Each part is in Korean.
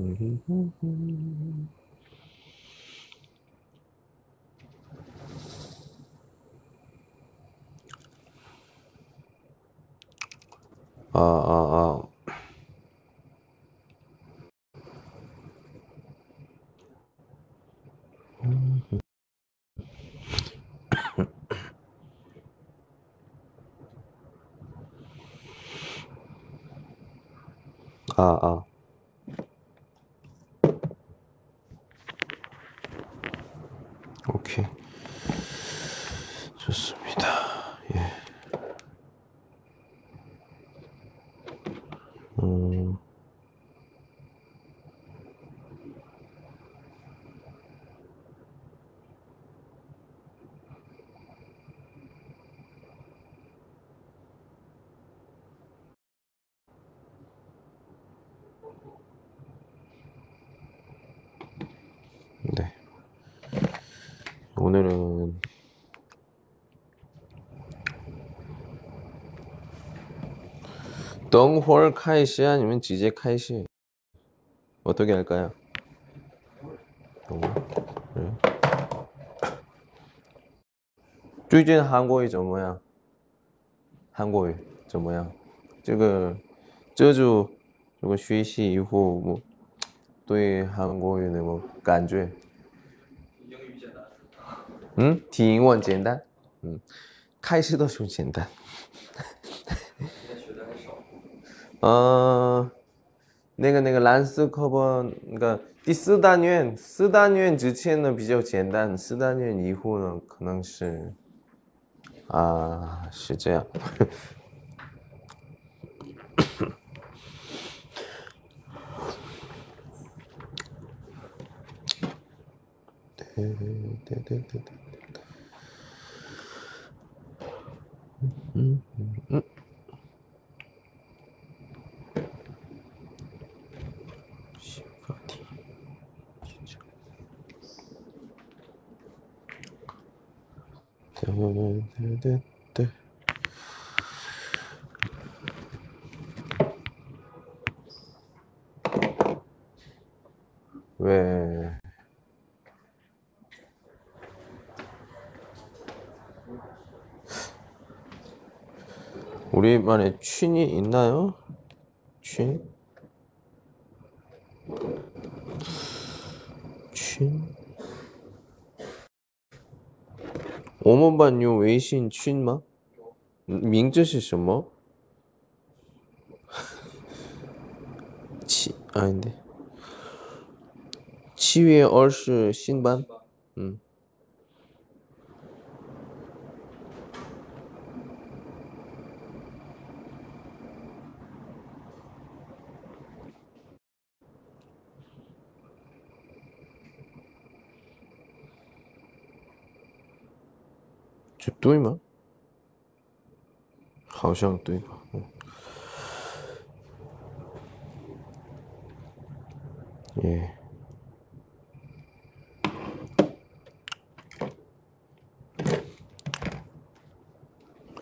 Mm-hmm. 덩홀 카이시 아니면 지제 카이시 어떻게 할까요? 덩홀? 네. 最近韩国语怎么样？韩国语怎么样？这个这就如果学习以后，我对韩国语的我感觉，嗯，听英文简单，嗯，开始的时候简单， 呃，那个那个蓝色课本那个第四单元，四单元之前呢比较简单，四单元以后呢可能是，啊、是这样。对对对对对对，嗯嗯嗯。 너는 네, 왜 우리만의 취이 있나요? 취? 我们班有微信群吗？名字是什么？七 아닌데 七月二十新班， 对吗？好像对吧？嗯。예.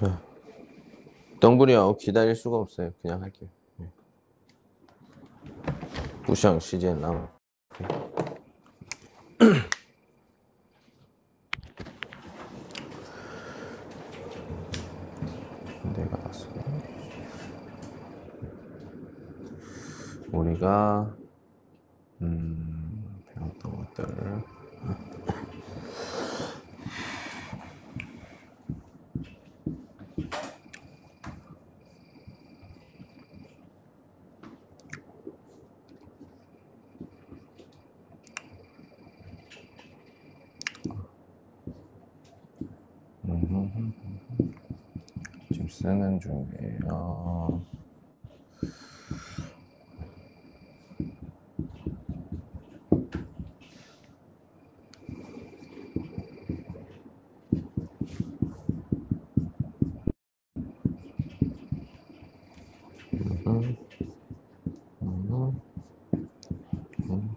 아, 덩블이요 기다릴 수가 없어요. 그냥 할게요. 예. 不想时间浪 우리가 음 배웠던 것들 지금 쓰는 중이에요. 음, 음, 음.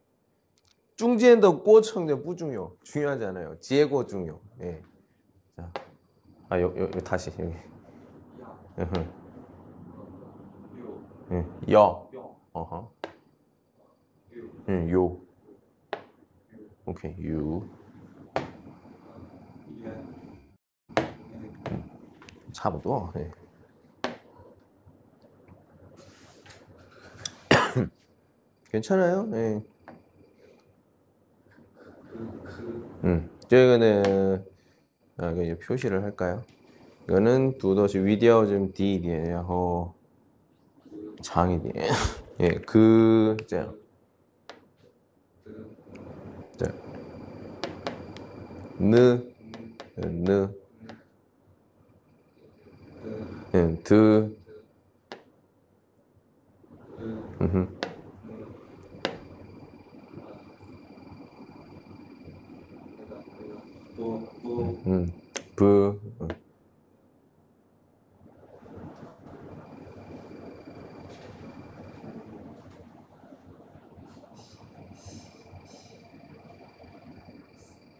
중지엔더 꼬청전 뿌중요 중요하지 않아요. 지혜고 중요. 예. 자, 아, 요, 요, 요 다시 여기. 예. 여. 어허. 응, 요. 오케이, 유. 차不多 예. 괜찮아요. 예. 음, 이거는 아, 이거 표시를 할까요? 이거는 두더시 위디아오즘 디 디에요. 장이 디. 예, 그 자. 자. 느 예, 느. 예, 드. 음. 음, 부.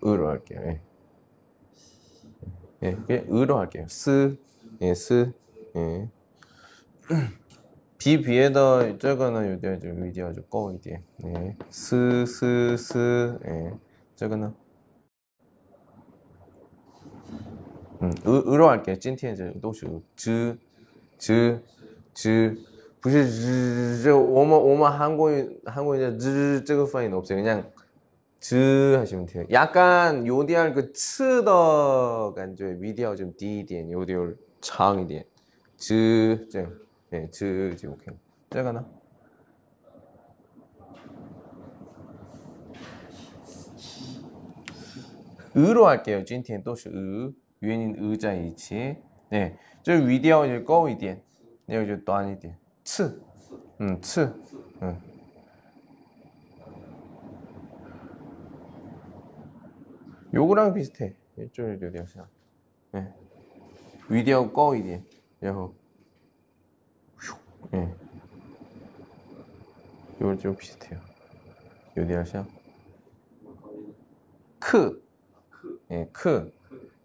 으로 할게요. 예. 예, 그냥 으로 할게요. 스, 예, 스, 예. 비 비에다 이쪽은 요디아 좀 위디아 좀 꺼, 이디. 예. 스, 스, 스, 예. 이쪽은 음, 으, 으로 할게요. 今天这都是 즈, 즈, 즈. 不是这我们我们韩国韩国人즈这个发音 없어요. 그냥 즈 하시면 돼요. 약간 요디알 그 츠더 간조의 미디어 좀 디디엔 요디올 장이디엔 즈 저, 예, 즈 지 오케이. 제가나 으로 할게요. 今天都是 으. 유엔인 의자 이치. 네. 저 위디어 이제 꺼이디엔. 네, 이제 또 아니디엔. 츠. 음, 츠. 음. 요거랑 비슷해. 이쪽에 어디였어? 예. 위디어 꺼 위디. 여호. 예. 요거 좀 비슷해요. 요디아시아. 크. 예, 크.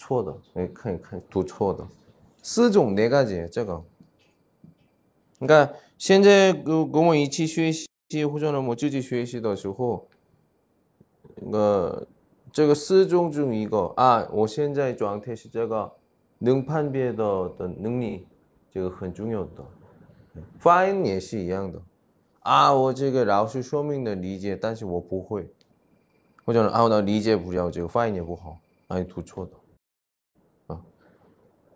错的，哎，看一看读错的，四种네 가지예요, 这个。 그러니까 现在跟跟我一起学习或者呢我自己学习的时候，呃，这个四种中一个啊，我现在状态是这个能判别的的能力，这个很重要的。发音也是一样的啊，我这个老师说明的理解，但是我不会，或者呢啊，我理解不了，这个发音也不好，啊，你读错的啊。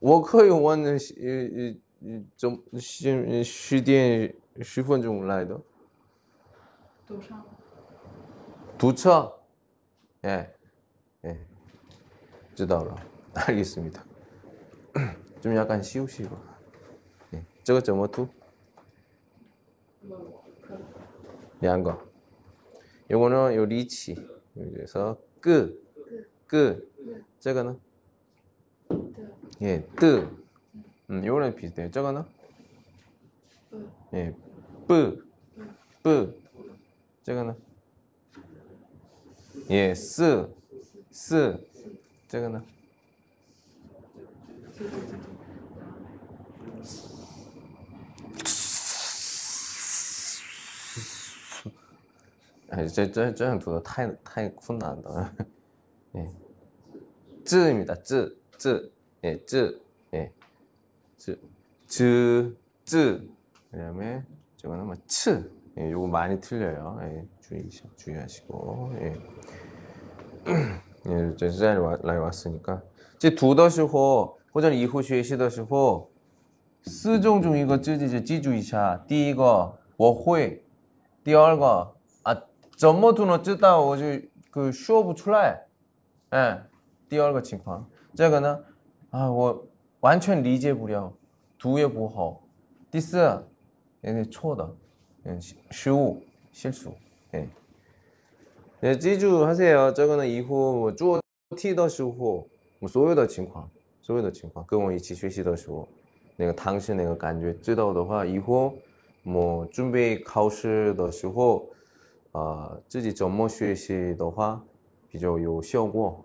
没有，我可以问呃呃呃怎十十点十分钟来的都上了。 두처 예, 예, 知道了 알겠습니다. 좀 약간 쉬우시고 예, 저거怎么读?问我可能两个 요거는 요 리치 여기서 끄, 끄, 这个呢? 예, 뜨. 음, 요거랑 비슷해요. 저거 하나? 예, 뿌. 뿌. 저거 하나? 예, 쓰. 쓰. 저거 하나? 아니, 저, 저, 저는 두고 타이, 타이 쿤 나온다. 예. 쯔입니다, 쯔. 字. 예, 字. 예. 字. 字, 字. 그다음에 저거는 뭐 츠. 예, 요거 많이 틀려요. 예, 주의 주의하시고. 예. 예, 这是来来왔으니까. 这读的时候或者以后学习的时候四种中一个自己就记住一下。第一个我会，第二个啊怎么读呢？知道我就그说不出来。哎，第二个情况， 这个呢啊我完全理解不了，读也不好。第四，也错的，嗯失误실수。 哎，也记住하세요。这个呢以后我做题的时候，我所有的情况，所有的情况跟我一起学习的时候。那个当时那个感觉知道的话，以后我准备考试的时候，呃，自己怎么学习的话比较有效果，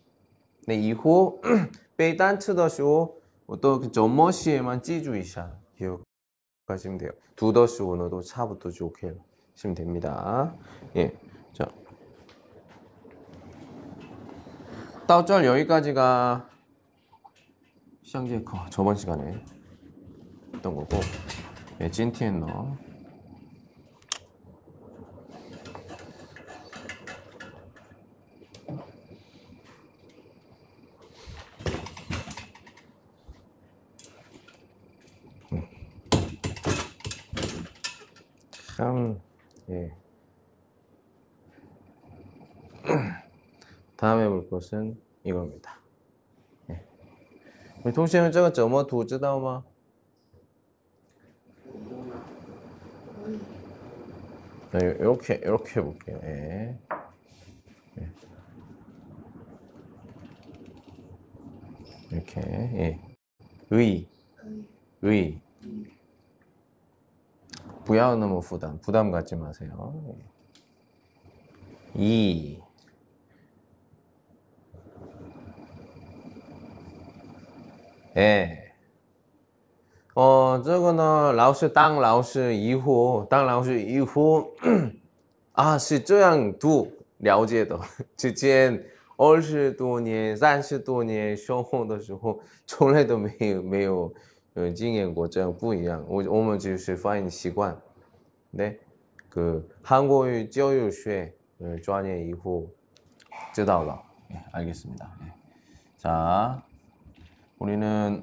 네, 이후 빼이 단츠더쇼 어떤 뭐 점머시에만 그 찌주이샤 기억하시면 돼요. 두더쇼 오너도 차부터 좋게 하시면 됩니다. 예, 자, 다우절 여기까지가 시장제커 아, 저번 시간에 했던 거고, 예, 찐티엔너. 참, 예. 다음에 볼 것은 이겁니다. 예. 통신은 적었죠? 어머, 도즈다, 어마. 네, 이렇게, 이렇게 해볼게요. 예. 예. 이렇게, 예. 의, 의. 不要那么 부담, 부담 갖지 마세요. 예. 이. 예. 哦，这个呢，老师当老师以后，当老师以后啊，是这样读了解的。之前二十多年、三十多年生活的时候，从来都没有没有 呃经验过这样不一样。我我们就是发音习惯，对，그 한국어教育学呃专业以后知道了。 예, 알겠습니다. 예. 자, 우리는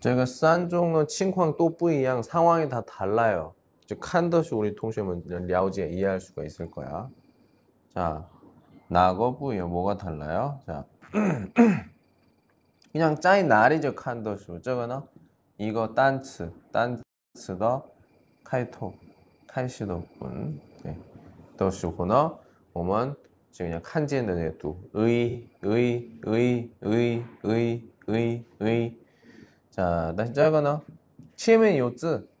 제가 산 종의 情况都不一样, 상황이 다 달라요. 즉 칸더시 우리 통신은 뭐 랴오지에 이해할 수가 있을 거야. 자, 나거부요 뭐가 달라요? 자, 그냥 짜이 날이죠 칸더시. 저거는 이거 단츠, 단츠더 카이토, 카이시도군. 네, 더시고너, 오먼 지금 그냥 칸지는 또 의, 의, 의, 의, 의, 의, 의. 자, 다시 짜거나 치면 요즈.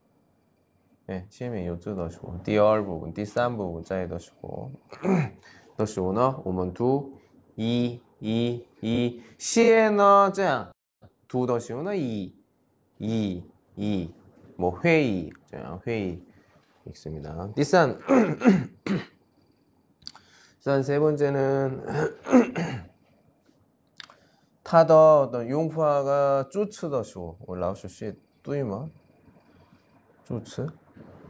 예, 치에메 요즈 넣으시고, 디얼 부분, 디싼 부분 짜에 넣으시고, 넣으시고, 너, 오먼 두, 이, 이, 이, 시에 넣, 짱. 두 넣으시고, 너, 이, 이, 이, 뭐, 회의, 짱, 회의. 있습니다. 디싼. 디싼 세 번째는, 타더 어떤 용파가 쭈츠 더쇼 올라오쇼 시 뚜이마 쭈츠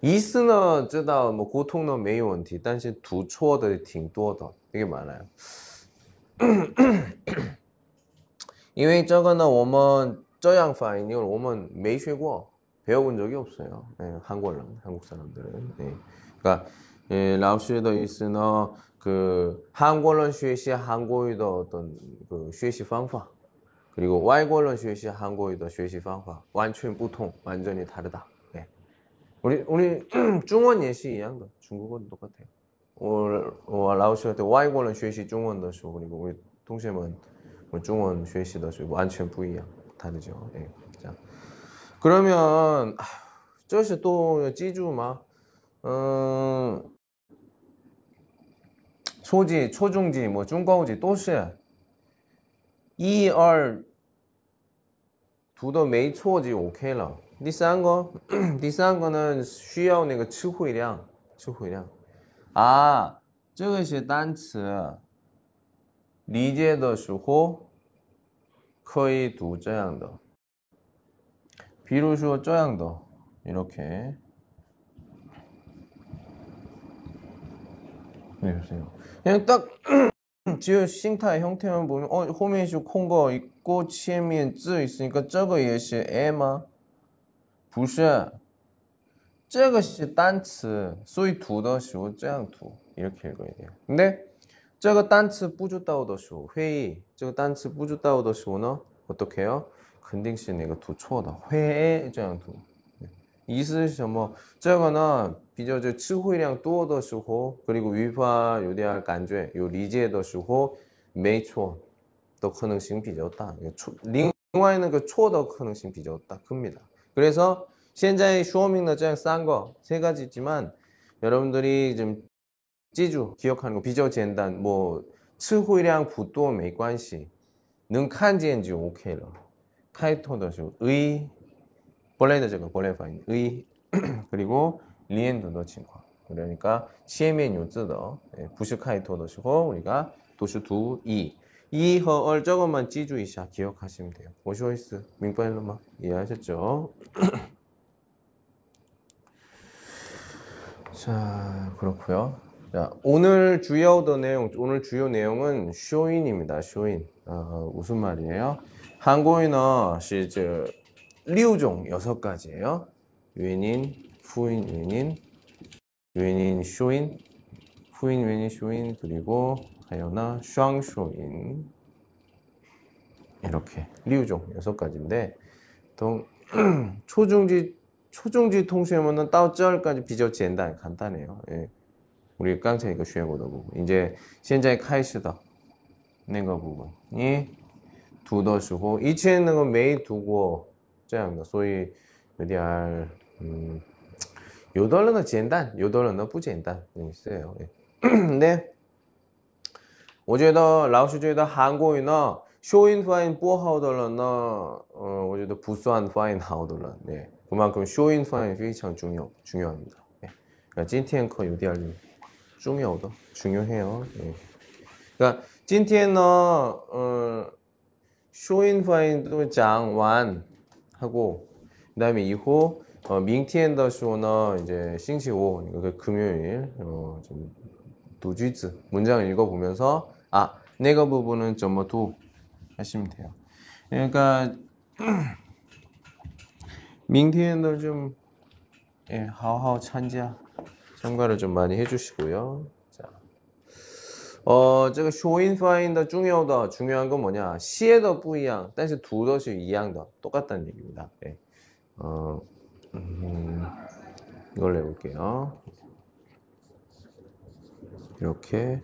이스는 知道뭐 고통는 没有问题,但是读错的挺多的, 되게 많아요. 因为这个呢我们这样发音我们没学过 배워본 적이 없어요. 예, 한국어는 한국 사람들은. 예. 그러니까 예, 라오스의 있으는 그 한국어는 学习 한국어의 어떤 그 学习方法 그리고 외국어는 学习 한국어의 学习方法完全不同, 완전히 다르다. 예. 우리 우리 중원 예시 이양 的, 중국어는 똑같아요. 我我老师对外国人学习中文的时候， 그리고 우리 동생은 뭐 중원 学习的时候完全不一样, 다르죠. 예. 자. 그러면 아, 这是또 记住吗? 음, 초지, 초중지, 뭐 중고지 都是一二读的没错就 OK 了。 第三个，第三个呢需要那个词汇量，词汇量啊，这个是单词，理解的时候可以读这样的，比如说这样的，이렇게 보세요. 그냥 딱 지금 싱타의 형태만 보면 어后面是 콩거 있고 前面字 있으니까 这个也是 에마 不是这个是单词所以读的时候这样读 이렇게 읽어야 돼요. 근데 这个单词不知道的时候 회의 这个单词不知道的时候呢 어떻게 해요? 肯定是那个读错的 회의 这样读意思是什么？这个呢，比较就词汇量多的时候，그리고위파有点感觉有理解的时候，没错的可能性比较大。错，另外那个错的可能性比较大큽니다。 그래서 现在说明呢这样三个 세 가지 있지만 여러분들이 좀 记住 기억하는 거 比较简单 뭐 츠호이량 부도 메이관시 능칸지엔지 오케이러 카이토더쇼 의 本来的这个本来发音 의 그리고 连读的情况. 그러니까 치에멘 요즈더 예, 부슈카이토더시고 우리가 도슈 두이. 이허얼 저것만 찌주이샤 기억하시면 돼요. 오시오이스 민파일로만 이해하셨죠? 자 그렇고요. 자 오늘 주요 내용 오늘 주요 내용은 쇼인입니다. 쇼인 어, 무슨 말이에요? 한국인어 시즈 류종 여섯 가지예요. 외인, 후인, 외인, 외인, 쇼인, 후인, 외인, 쇼인 그리고 하여나, 슈앙슈인 이렇게 리우종 여섯 가지인데 또 초중지 초중지 통수에면은 따오쩔까지 비저치 엔다 간단해요. 예. 우리 깡차이가 쉬어보다 보고 이제 현재 카이스다 내가 부분이 두더시고 이치에 있는 건 매일 두고 짜양다. 소위 메디알 음 요덜러는 간단, 요덜러는 부젠단 있어요. 예. 근데 我觉得老师觉得韩国语呢，修音发音不好的人呢，呃，我觉得不算发音好的人，네. 그만큼 쇼인 파인 非常 중요, 중요합니다. 네. 그러니까 今天课有点 중요하다, 중요해요. 네. 그러니까 今天呢, 어, 쇼인 파인도 장완 하고 그다음에 이후 어, 明天的 쇼는 이제 星期五, 그 금요일 어, 좀 두쥐즈 문장 읽어보면서 아, 내가 부분은 점어도 뭐 하시면 돼요. 그러니까 明天도 좀 예, 好好 참가 참가를 좀 많이 해 주시고요. 자. 어, 제가 收音发音的 중요하다. 중요한 건 뭐냐? 写的不一样. 但是读的是一样的. 똑같다는 얘기입니다. 예. 어. 음, 이걸 해 볼게요. 이렇게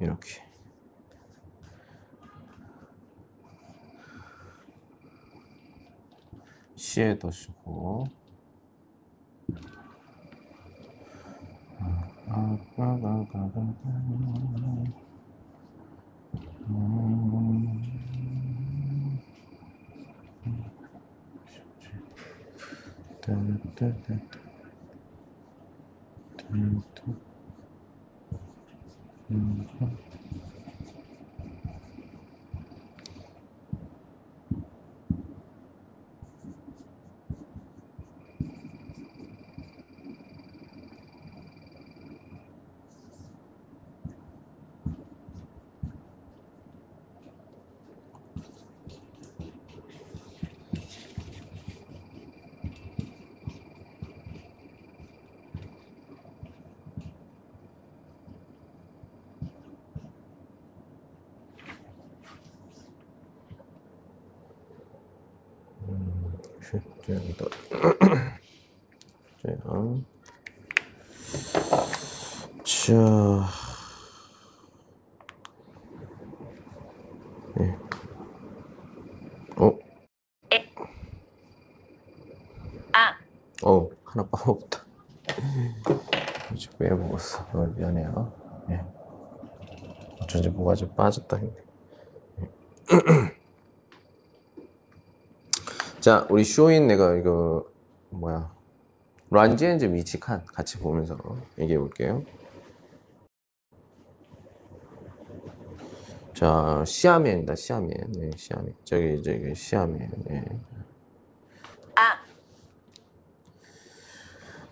이렇게 시에도 쓰고 嗯。 여기다 제가 자 네. 어? 에. 아. 어 하나 빠먹었다. 지금 왜 먹었어? 미안해요. 예. 어쩐지 뭐가 좀 빠졌다 했네. 자, 우리 쇼인 내가 이거 뭐야? 란지엔즈 위치칸 같이 보면서 얘기해 볼게요. 자, 시아면입니다. 시아면. 네, 시아면. 저기 저기 시아면. 네. 아,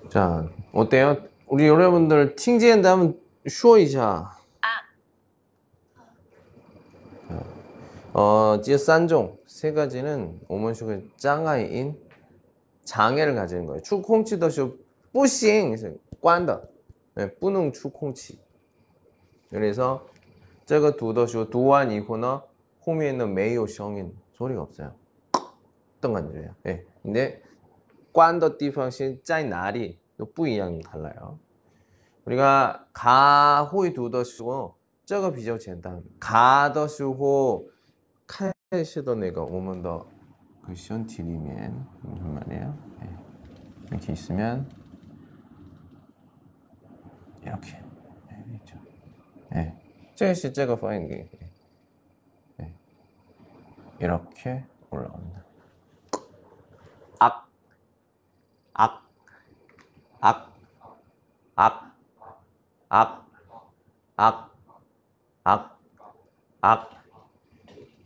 자, 어때요? 우리 여러분들 팅지엔 다음 쇼一下. 어, 지어산종 세 가지는 오먼슈의 장아인 장애를 가지는 거예요. 축콩치 더쇼 뿌싱 꽝더 네, 뿌능 축콩치 그래서 저거 두더쇼 두완 이후는 후면은 매우 성인 소리가 없어요. 어떤 건지요? 예. 근데 꽝더 디펑신 짜이 날이 또 뿌이양이 달라요. 우리가 가호이 두더쇼고 저거 비저젠다 가더쇼고 칼시던 애가 오면 더 글씨온 디리맨 무슨 말이에요? 네. 이렇게 있으면 이렇게 있죠. 네. 제 네. 시제가 파인딩 네. 네. 이렇게 올라온다. 악, 악, 악, 악, 악, 악, 악, 악.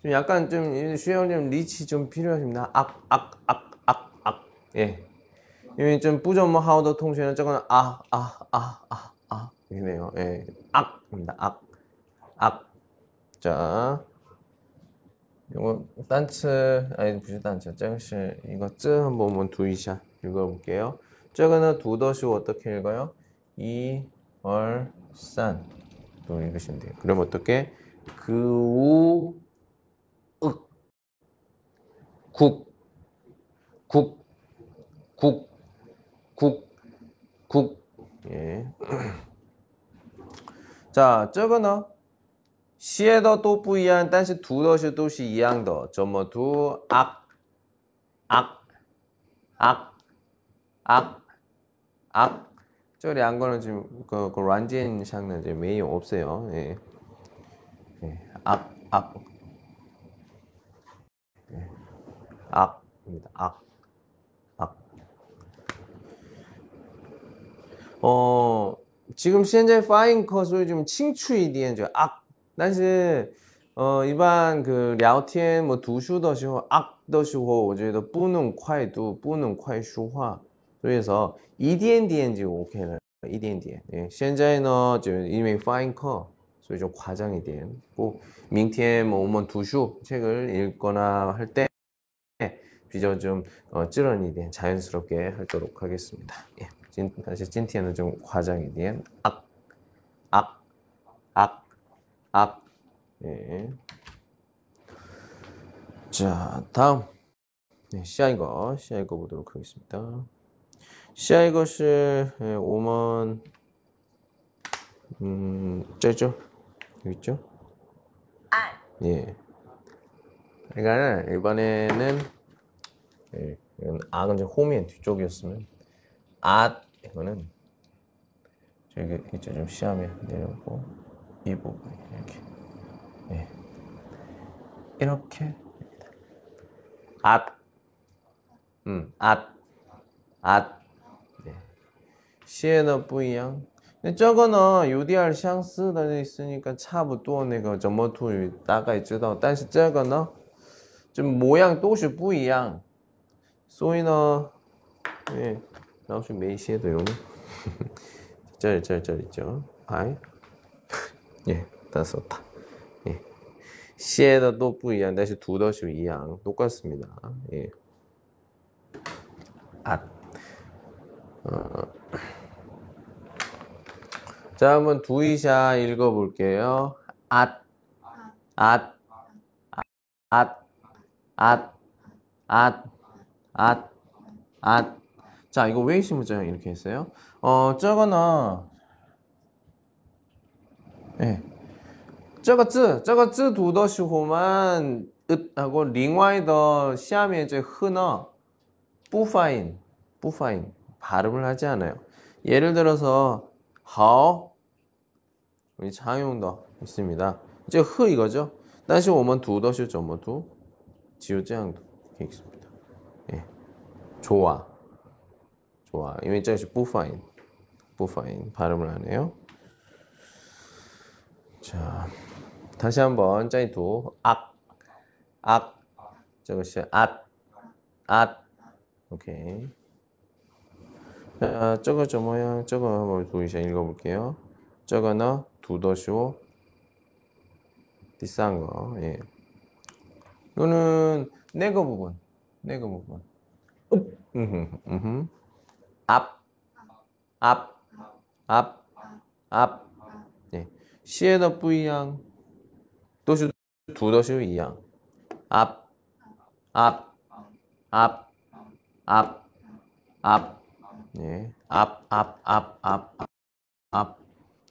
좀 약간 좀 수영님 리치 좀 필요하십니다. 악, 악, 악, 악, 악. 예. 이미 좀 뿌점 뭐 하우더 통신은 조금 아, 아, 아, 아, 아. 이네요. 예. 악입니다. 악. 악. 자. 아, 이거 단츠 아니 부시 단츠 짱시 이거 쯔 한번 두이샷 읽어볼게요. 저거는 두더시 어떻게 읽어요? 이얼산 또 읽으시면 돼요. 그럼 어떻게 그우 국, 국, 국, 국, 국. 예. 자, 这个呢？写的都不一样，但是读的是都是一样的。怎么读？啊啊啊啊啊！这两个呢，就个个软件上呢就没有 없어요. 예. 예. 악, 악. 악입니다. 악. 악. 어, 지금 현재 파인 컷을 좀 칭추一点就 악. 但是呃一般그聊天뭐读书的时候 악 的时候我觉得不能快读不能快说话所以说一点点就 OK 了一点点예现在呢就因为发音课所以좀 과장一点꼭明天뭐 오면 读书 책을 읽거나 할 때 비교 좀 어, 찌런이 된 자연스럽게 하도록 하겠습니다. 예. 진, 사실 찐티에는 좀 과장이 된 악, 악, 악, 악. 예. 자, 다음. 네, 시아이거, 시아이거 보도록 하겠습니다. 시아이것이 예, 오먼, 음, 짜죠? 여기 있죠? 按 예. 그러니까 이번에는 예, 이건 악은 이제 호미엔 뒤쪽이었으면 앗 이거는 저기 있죠 좀 시험에 내려오고 이 부분 이렇게 예. 이렇게 앗, 음, 앗, 앗, 네. 写的不一样。那这个呢，有点相似的意思，你看差不多那个怎么读大概知道，但是这个呢，这模样都是不 소이나 예, 나오신 메이시에도 이런 짤짤짤 있죠. 아이 예, 다 썼다. 예, 시에다 또 부이양 다시 두더시 이양 똑같습니다. 예, 앗. 어. 자, 한번 두이샤 읽어볼게요. 앗, 앗, 앗, 앗, 앗. 아, 아. 자, 이거 웨이시 문장 이렇게 했어요. 어, 저거나 예. 저거 쯔, 저거 쯔 두더시 호만 하고 링와이 더 시암에 이제 흔어 뿌파인, 뿌파인. 발음을 하지 않아요. 예를 들어서 하오 우리 장용도 있습니다. 이제 흐 이거죠. 다시 오면 두더시 점뭐 두, 지우지양도 이렇게 있습니다. 좋아. 좋아. 이민장에서 부파인. 부파인. 발음을 하네요. 자. 다시 한번 짜이도 악. 악. 저것이 앗. 앗. 오케이. 자, 저거 저 뭐야? 저거 한번 보이시 읽어 볼게요. 저거는 두더쇼 비싼 거. 예. 이거는 네거 부분. 네거 부분. 으흠, 으흠. 앞, 앞, 앞, 앞. 예. 시에 더 뿌이양. 도시 두더시 이양. 앞, 앞, 앞, 앞, 앞. 예. 앞, 앞, 앞, 앞, 앞. 앞.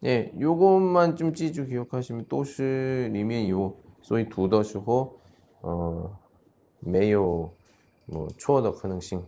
예. 요것만 좀 찌주 기억하시면 도시 리면 요. 소위 두더시호 어, 매요 뭐 초어 더 가능성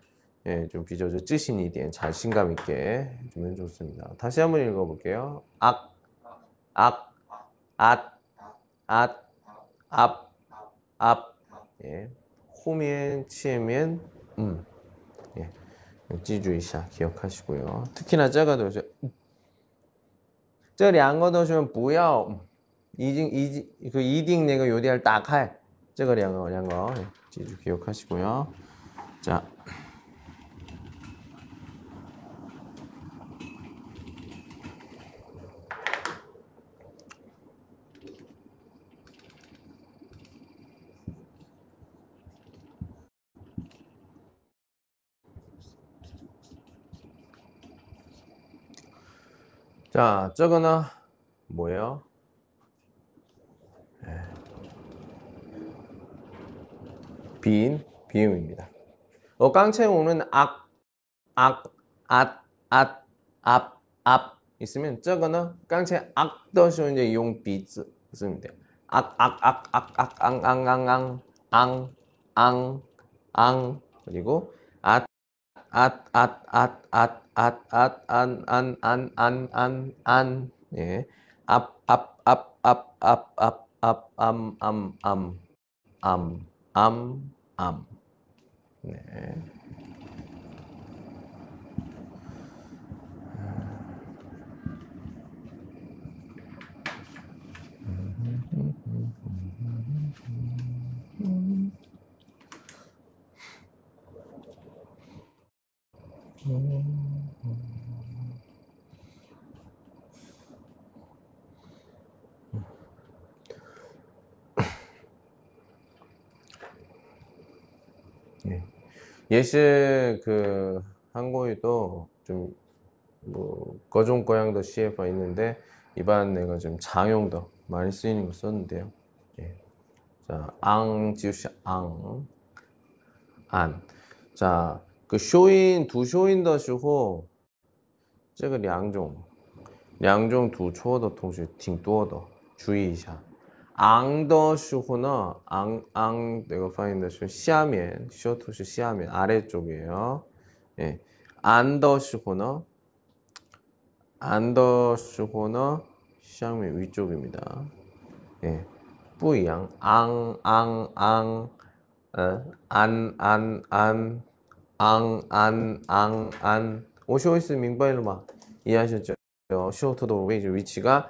예, 좀 비교 좀自信一点, 자신감 있게 해주면 좋습니다. 다시 한번 읽어볼게요. 악, 악, 앗, 앗, 앞, 앞, 예, 后面, 前面, 음, 예, 记住一下, 기억하시고요. 특히나 这个都是这两个都是不要，已经已经그一定那个有点打开，这个两个两个记住 기억하시고요. 자. 자, 저거는 뭐예요? 예. 빈, 비음입니다. 어, 깡채우는 악, 악, 앗, 앗, 앞, 앞 있으면 저거는 깡채 악 더쇼 이제 용 비즈 쓰면 돼요. 악, 악, 악, 악, 악, 앙, 앙, 앙, 앙, 앙, 앙, 앙, 그리고 앗, 앗, 앗, 앗, 앗, 앗, 앗, 안, 안, 안, 안, 안, 안, 예. 앞, 앞, 앞, 앞, 앞, 앞, 앞, 암, 암, 암, 암, 암, 암. 네. 예시 그 한국에도 좀뭐 거종 고양도 CF가 있는데 이반 내가 좀 장용도 많이 쓰이는 거 썼는데요. 예. 자, 앙 지우시 앙, 안. 자, 그 쇼인 두 쇼인 더 쇼호, 这个两种两种读错的同学挺多的，注意一下。 앙더 슈호너 앙앙 내가 파인더 쇼 시아면 쇼토시 시아면 아래쪽이에요. 예. 안더 슈호너 안더 슈호너 시아면 위쪽입니다. 예. 뿌양 앙앙앙 어, 안안안 앙안앙안 오쇼이스 민바일로 막 이해하셨죠? 쇼토도 위치가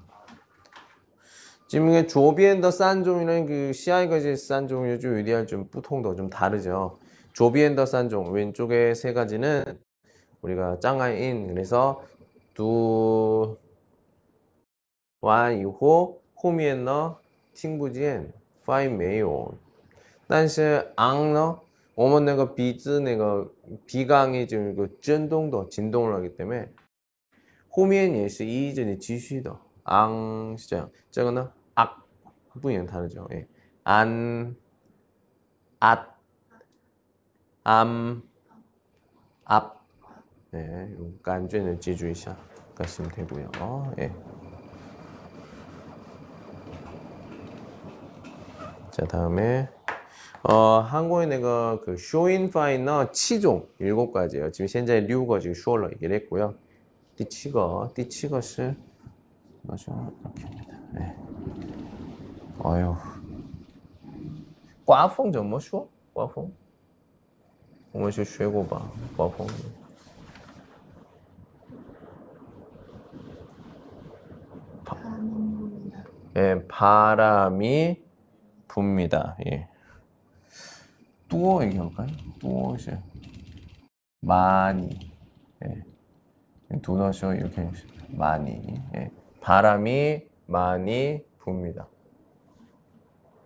지금 이게 조비엔더 산종이는 그 CI까지 산종이 좀 의디할 좀 부통도 좀 다르죠. 조비엔더 산종 왼쪽에 세 가지는 우리가 짱아인 그래서 두完以后后面呢听不见发音没有但是昂呢我们那个鼻子那个鼻강이 지금 그震动的 진동을 하기 때문에 后面也是一直继续的昂是这样这个呢 악 학분이랑 다르죠. 예. 안, 앗, 암, 앞. 네, 간주는 지주이샤 가시면 되고요. 예. 자, 다음에 어, 한국인의가 그, 그 쇼인 파이너 치종 일곱 가지예요. 지금 현재 류가 지금 쇼얼로 얘기를 했고요. 띠치거, 띠치거스 맞아 이렇게 합니다. 네. 어휴. 刮风怎么说?刮风?我们是学过吧?刮风. 예, 바람이 붑니다. 예. 또 얘기할까요? 또 이제 많이. 예. 도너쇼 이렇게 많이. 예. 바람이 많이 붑니다.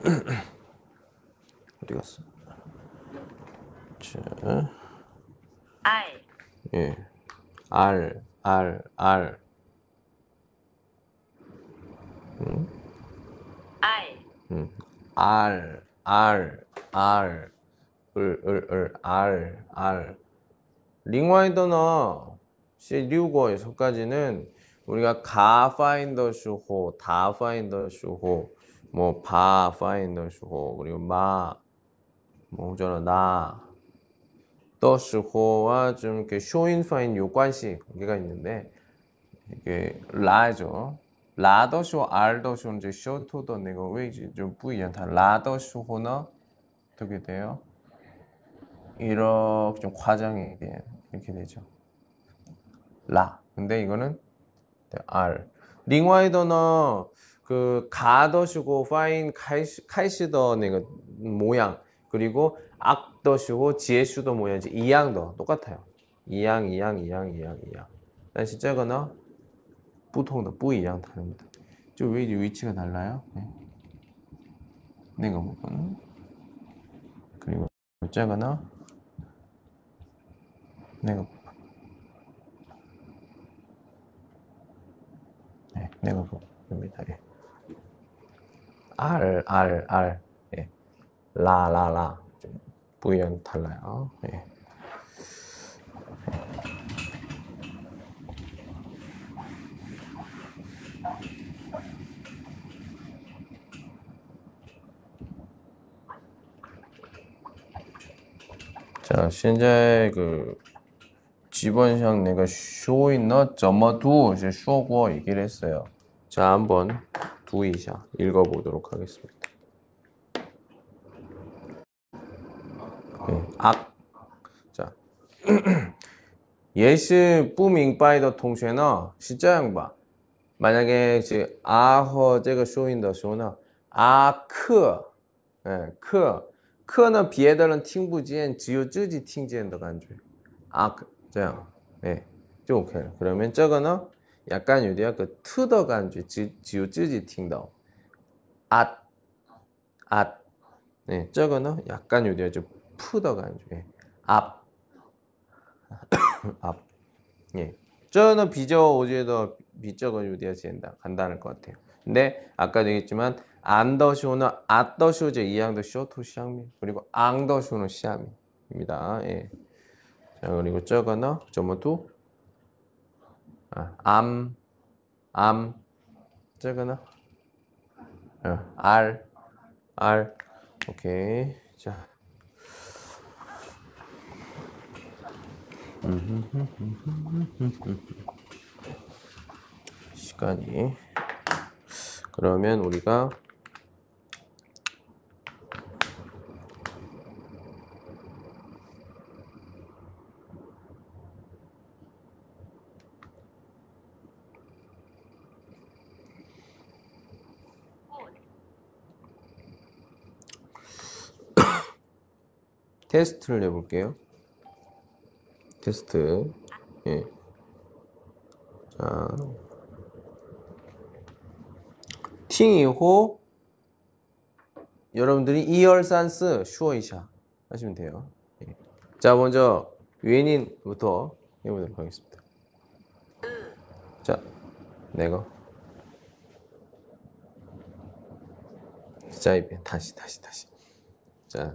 어디 갔어? 자, 알, 예, 알, 알, 알. 알, 음, 알, 알, 알, 을, 을, 을, 알, 알. 링와이더너 시 류고 여기까지는 우리가 가 파인더 슈호, 다 파인더 슈호, 뭐 바, 파인 더슈호 그리고 마, 뭐 저는 나, 더슈호와 좀 이렇게 쇼인 파인 요관식 관계가 있는데 이게 라죠. 라더 쇼, 알더 쇼는 이제 쇼토더 내가 왜 이제 좀 뿌이한 다 라더 쇼호나 어떻게 돼요? 이렇게 좀 과장이 이렇게 되죠. 라. 근데 이거는 알. 링와이더너 그 가더시고 파인 카이시 카이시더 그 모양 그리고 악더시고 지에슈더 모양 이양도 똑같아요. 이양 이양 이양 이양 이양. 但是这个呢不同的不一样 다릅니다. 저 위치 위치가 달라요. 네. 내가 부분 그리고 저거는 내가 부분 네, 내가 부분입니다. 예. R R R 예. 라 라라좀 부위는 달라요. 예. 자, 现在그 기본상 내가 쇼인너 점어두 이제 쇼고 얘기를 했어요. 자, 한번 두이샤 읽어보도록 하겠습니다. 네, 악. 자, 也是不明白的同学呢是这样吧 만약에 이제 아허 这个 쇼인 的时候呢 아크 예, 克克呢别的人听不见只有自己听见的感觉아这样 네, 就 OK 了 그러면 这个呢 약간有点그 트더感觉只只有自己听到 앗, 앗 네, 这个呢 약간 有点좀 푸더感觉 앞 앞. 예. 저는 비저 오제더 비저가 유디아 지엔다 간단할 것 같아요. 근데 아까도 얘기했지만 안더쇼는 아더쇼제 이양더 쇼토 시앙미 그리고 앙더쇼는 시아미입니다. 예. 자 그리고 저거는 저뭐도 아, 암, 암, 저거는 어, 알, 알. 오케이. 자. 시간이 그러면 우리가 테스트를 해볼게요. 테스트. 예. 자. 팅이호 여러분들이 이열산스 슈어이샤 하시면 돼요. 예. 자, 먼저 웨인인부터 해보도록 하겠습니다. 자, 내가 자, 이에 다시 다시 다시. 자.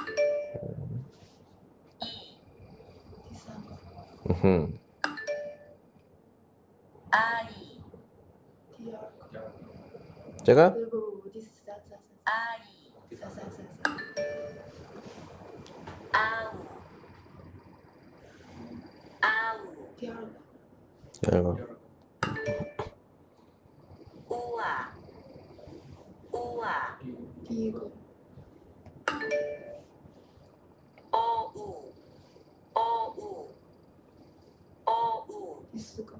음. 아이 제가? 아이 아우 아우 열거 우와. 우와. 이거. 四个，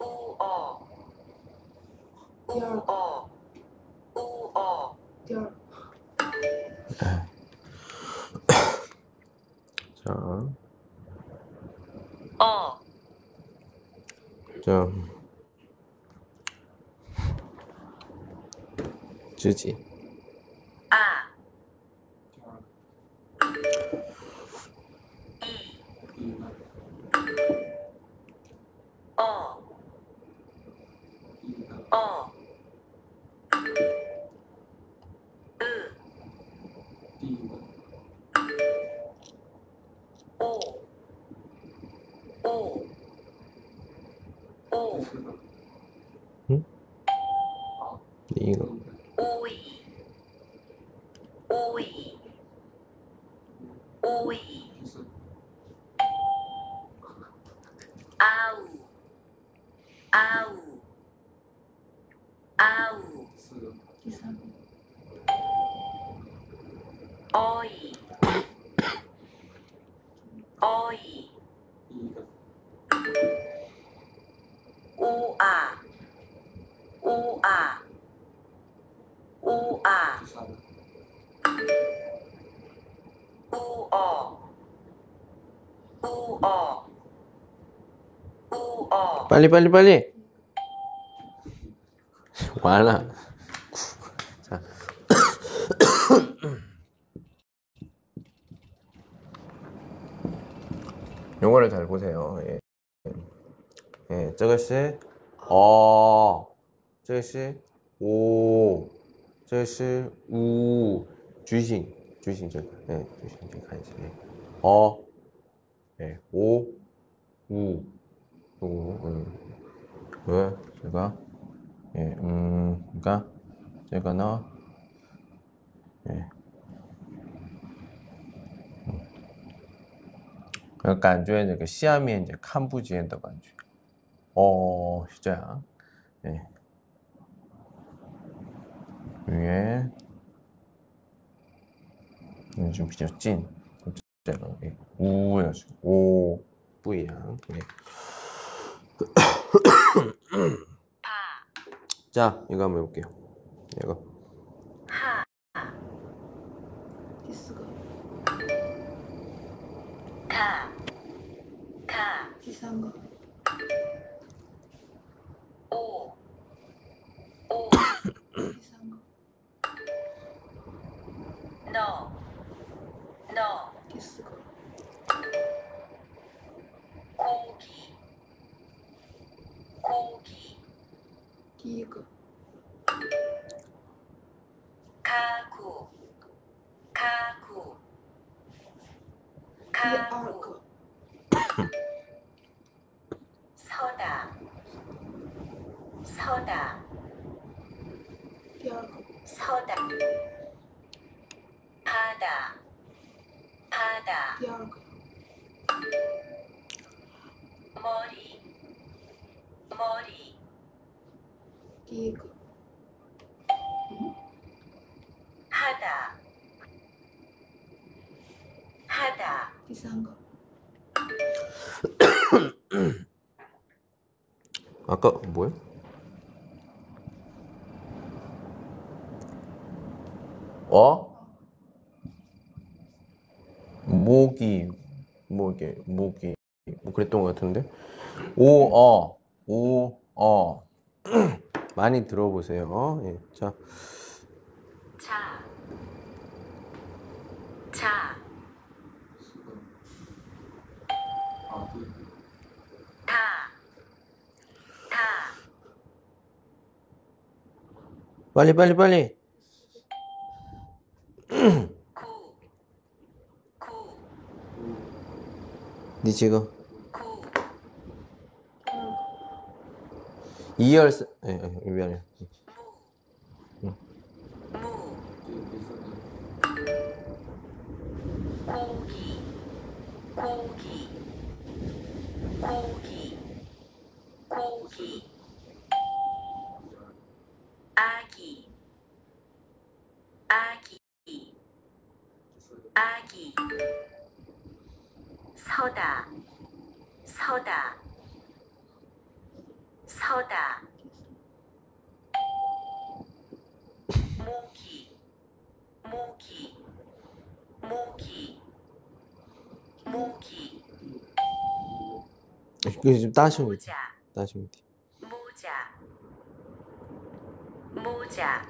乌哦，第二哦，乌哦，第二，哎，这样，哦，这样，自己。 어, 어, 우아. 우아. 우어. 우어. 우어. 빨리 빨리 빨리. 완라. 자. 용어를 잘 보세요. 예, 예. 저것이 어. 这是我，这是我。举醒，举醒这个，哎，举醒这个看一下，哎，哦，哎，五，五，五，嗯，五，这个，哎，嗯，你看，这个呢，哎，嗯，感觉这个下面这看不见的感觉，哦，是这样，哎。 위에 좀 비졌진 글자로 예. 우 해가지고 오. 뿌이랑 예. 자 이거 한번 해볼게요. 이거. 키스가. 가 기사한 거. 그 하루 서다. 서다. 서다. 바다. 바다. 머리. 머리. 이거. 비싼 거. 아까 뭐야? 어? 모기 뭐 모기 모기 뭐 그랬던 것 같은데 오어오어 어. 많이 들어보세요 예, 자 빨리 빨리 빨리. 니 지금. 구, 이열스 예, 예, 미안해. 무, 무, 고기, 고기, 고기, 고기, 서다, 서다, 서다, 모기, 모기, 모기, 모기, 그 지금 따시면 돼 따시면 돼 모자, 모자,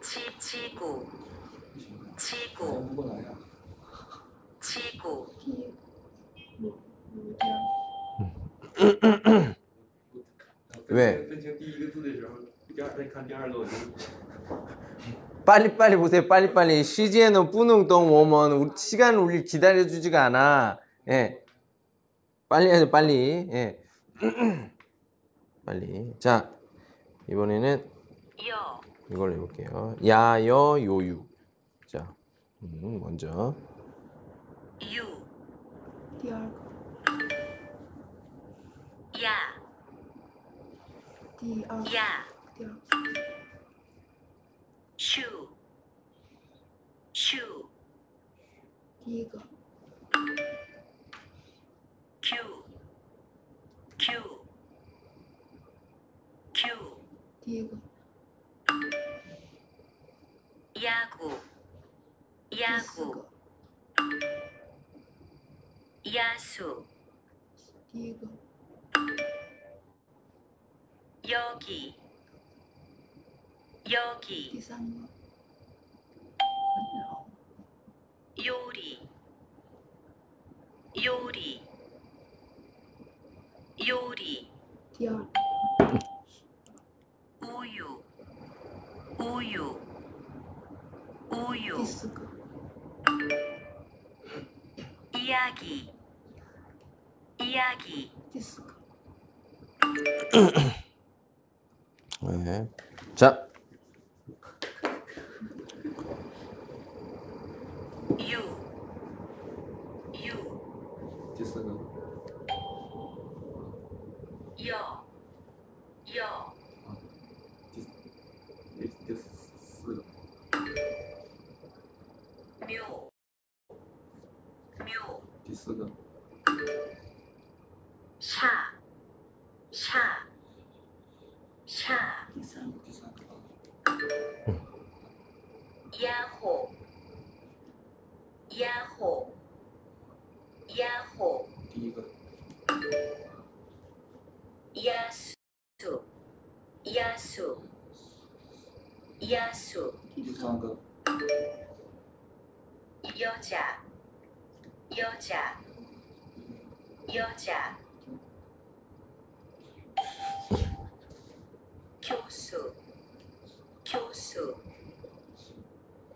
지, 지구, 지구, 왜? 빨리 빨리 보세요. 빨리 빨리. 시지에는 뿌능동 오면 시간 우리 기다려 주지가 않아. 예. 빨리 해야 빨리. 예. 빨리. 자. 이번에는 이걸로 해 볼게요. 야여 요유. 자. 음, 먼저 유. や。しゅうしゅうきゅうきゅうきゅうきゅうやぐやぐやすきゅう 여기, 第여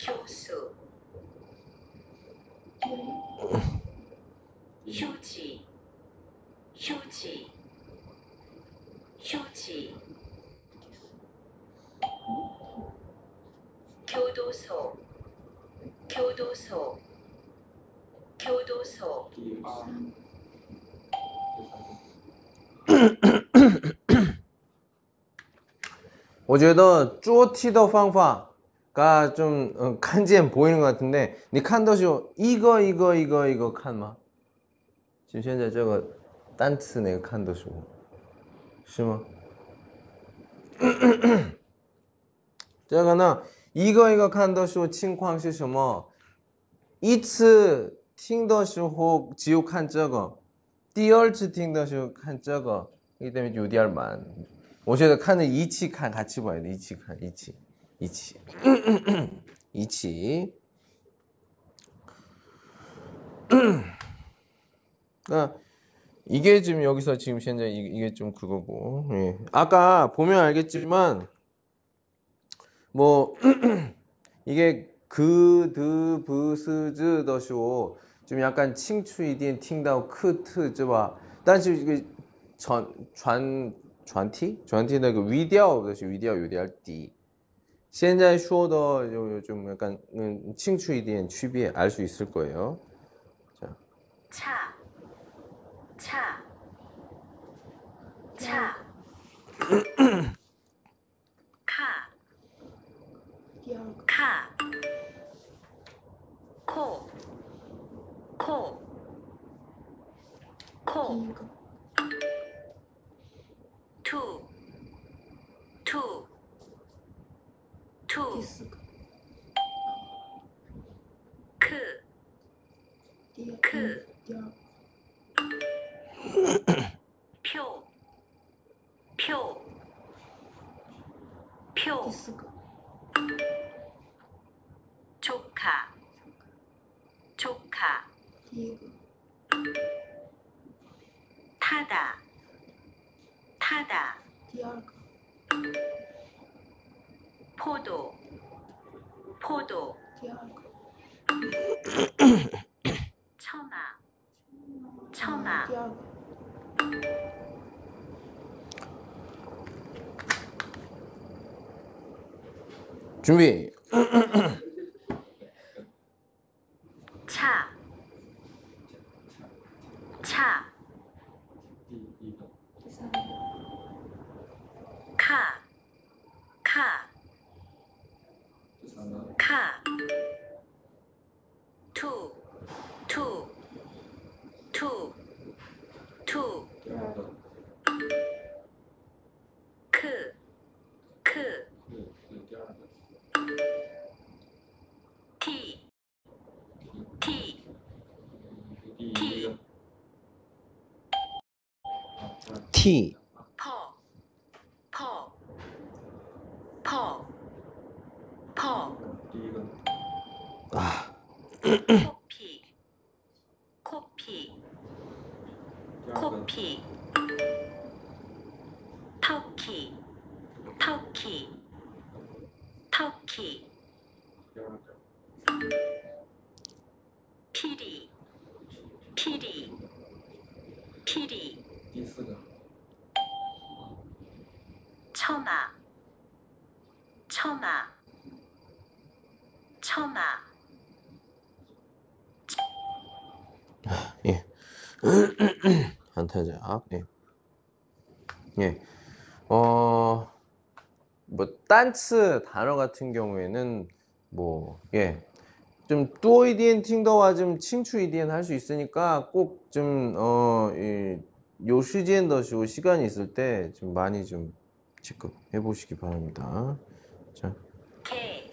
休息，休息，休息，教导所，教导所，教导所。我觉得做题的方法。 가좀 어, 칸지엔 보이는 것 같은데 니 칸더쇼 이거 이거 이거 이거 칸마. 지금 현재 저거 딴츠네 칸더쇼 심어 저거는 이거 이거 칸더쇼 칭광시 셔머 이츠 팅더쇼 혹 지옥 칸 저거. 띠얼츠 팅더쇼 칸 저거. 이기 때문에 요디알만. 오셔서 칸을 이치 칸 같이 봐야 돼. 이치 칸 이치. 이치. 이치. 그러니까 이게 지금 여기서 지금 현재 이게 좀 그거고. 예. 아까 보면 알겠지만 뭐 이게 그드 브스즈 더쇼 좀 약간 칭추이디엔 팅다오 크트 즈바. 단지 이게 전 전티 전티는 그 위디아오 위디아오 요디알 띠. 现在 쇼더 요즘 약간 칭추에 대한 취비에 알 수 있을 거예요. 자. 차. 차. 차. 카. 카. 코. 코. 코. 투. 투. 투, 第,四个。 준비. 키. 퍼. 퍼. 퍼. 퍼. 아, 코피. 코피. 코피. 터키. 터키. 터키. 피리. 피리. 피리. 디스가 한타작. 예. 예. 어, 뭐, 딴츠 단어 같은 경우에는 뭐, 예. 좀 뚜오이디엔 팅더와 좀 칭추 이디엔 할 수 있으니까 꼭 좀, 어, 이, 요 시간 더쇼 시간이 있을 때 좀 많이 좀 체크 해 보시기 바랍니다. 자, 개,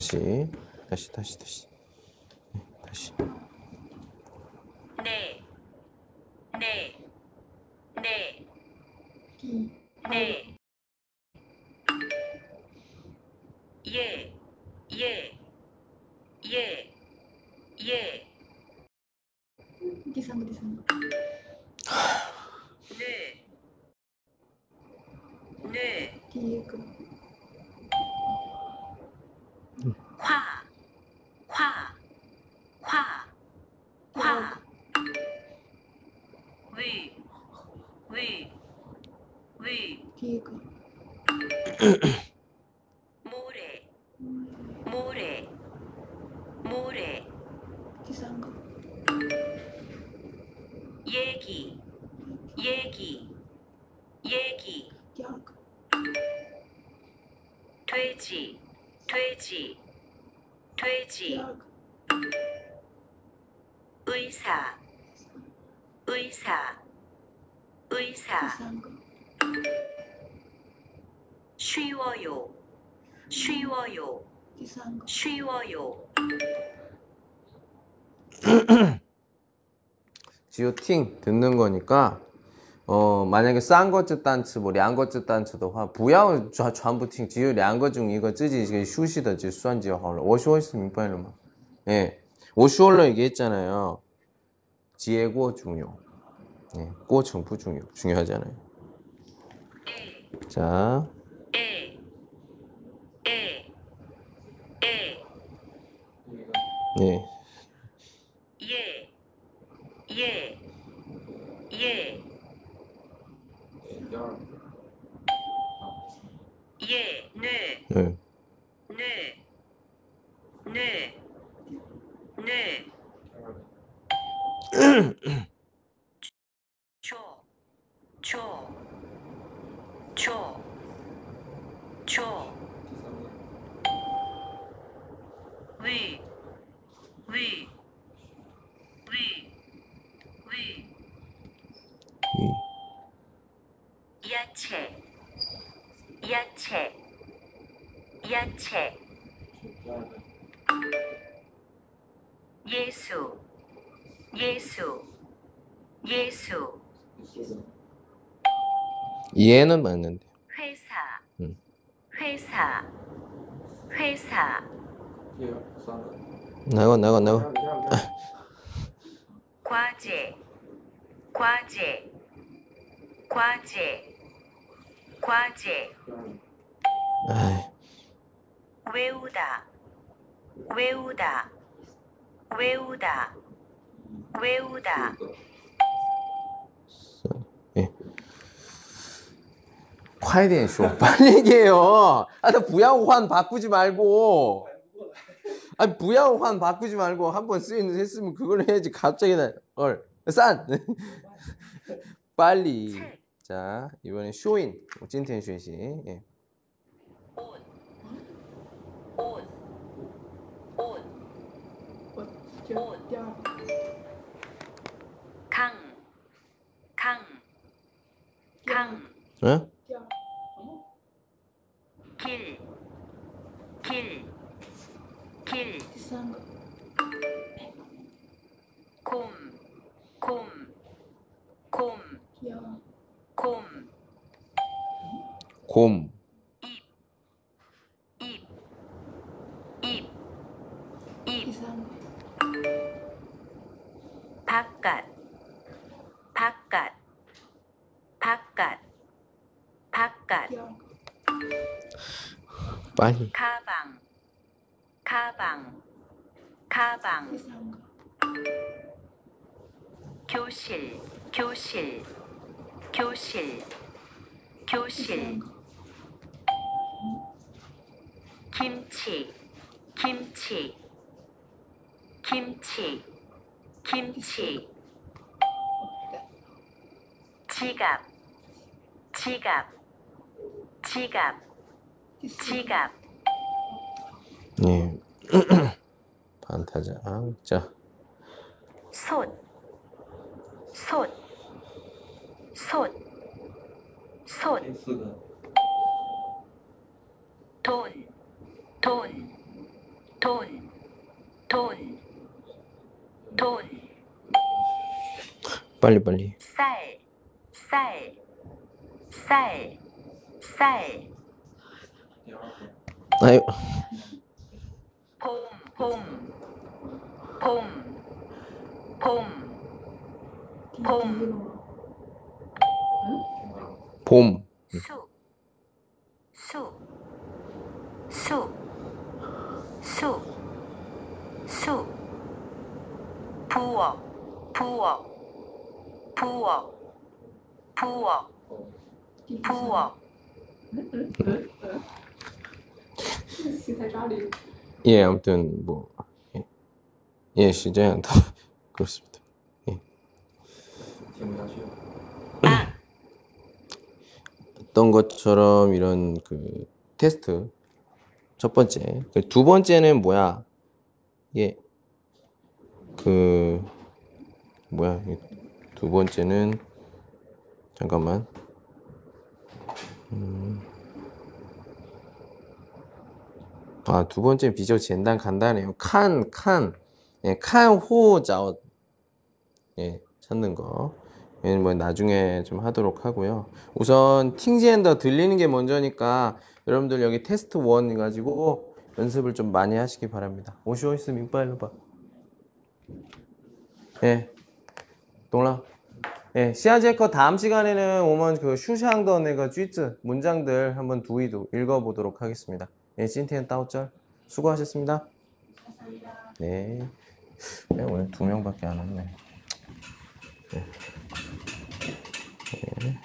다시, 다시, 다시, 다시. 네, 다시. 네, 네, 네, 第 네, 어디서 한 거? 쉬워요. 지오팅 듣는 거니까 어 만약에 싼거쯔 단츠 뭐 량거쯔 단츠도 화 부야오 전부팅 지요 량거 중 이거 쯔지 이게 슈시더지 수한지어 헐 오쇼이스 민파일로마 예. 오쇼얼로 얘기했잖아요. 지혜고 중요. 예, 꼬 정부 중요. 중요하잖아요. 네. 자. 예, 예, 예, 열 예, 네, 네. 네, 네, 네, 초, 초, 초, 초, 위, 위, 위, 위, 이, 야채, 야채, 야채, 열 예수, 예수, 예수, 이수가 얘는 맞는데. 회사, 음. 회사, 회사, 열 싼 거. 나가 나가 나가. 열, 열, 열. 과제, 과제, 과제, 과제, 열. 아이, 외우다, 외우다, 외우다, 외우다, 예. 快点说 빨리 얘기해요. 아, 나 부양환 바꾸지 말고. 아, 부양환 바꾸지 말고 한 번 쓰인 했으면 그걸 해야지. 갑자기 나 얼. 싼. 빨리. 책, 자, 이번엔 쇼인. 찐텐 쇼시. 예. 옷, 옷, 옷, 我觉得第二个， 강, 강, 강, 어? 킬, 킬, 킬. 비싼 거. 곰, 곰, 곰, 귀여워. 곰. 곰. 빨리. 가방. 가방. 가방. 교실. 교실. 교실. 교실. 김치. 김치. 김치. 김치. 지갑. 지갑. 지갑. 지갑, 예. 반타자. 자, 솥, 솥, 솥, 솥, 돈, 돈, 돈, 돈, 돈, 빨리 빨리. 쌀, 쌀, 쌀, 쌀, 열. 아유. 봄, 봄, 봄, 봄, 봄, 봄, 수, 수, 수, 수, 수, 부엌, 부엌, 부엌, 부엌, 부엌. 写在这里， 예, 아무튼 뭐 예, 예 시장은 다 그렇습니다.听不下去了。 아, 어떤 것처럼 이런 그 테스트 첫 번째, 그두 번째는 뭐야? 예, 그 뭐야? 이두 번째는 잠깐만. 음. 아, 두 번째 비교简单 간단해요. 칸, 칸. 예, 칸, 호, 자오. 예, 찾는 거. 예, 뭐 나중에 좀 하도록 하고요. 우선 팅지엔더 들리는 게 먼저니까 여러분들 여기 테스트 원 가지고 연습을 좀 많이 하시기 바랍니다. 오시오이스 민파일로 봐. 예. 동라. 예, 시아제커 다음 시간에는 오면 그 슈샹더 내가 쥐즈 문장들 한번 두이도 읽어보도록 하겠습니다. 네, 찐텐 따오쩔 수고하셨습니다. 감사합니다. 네. 네, 오늘 두 명밖에 안 왔네. 네. 네.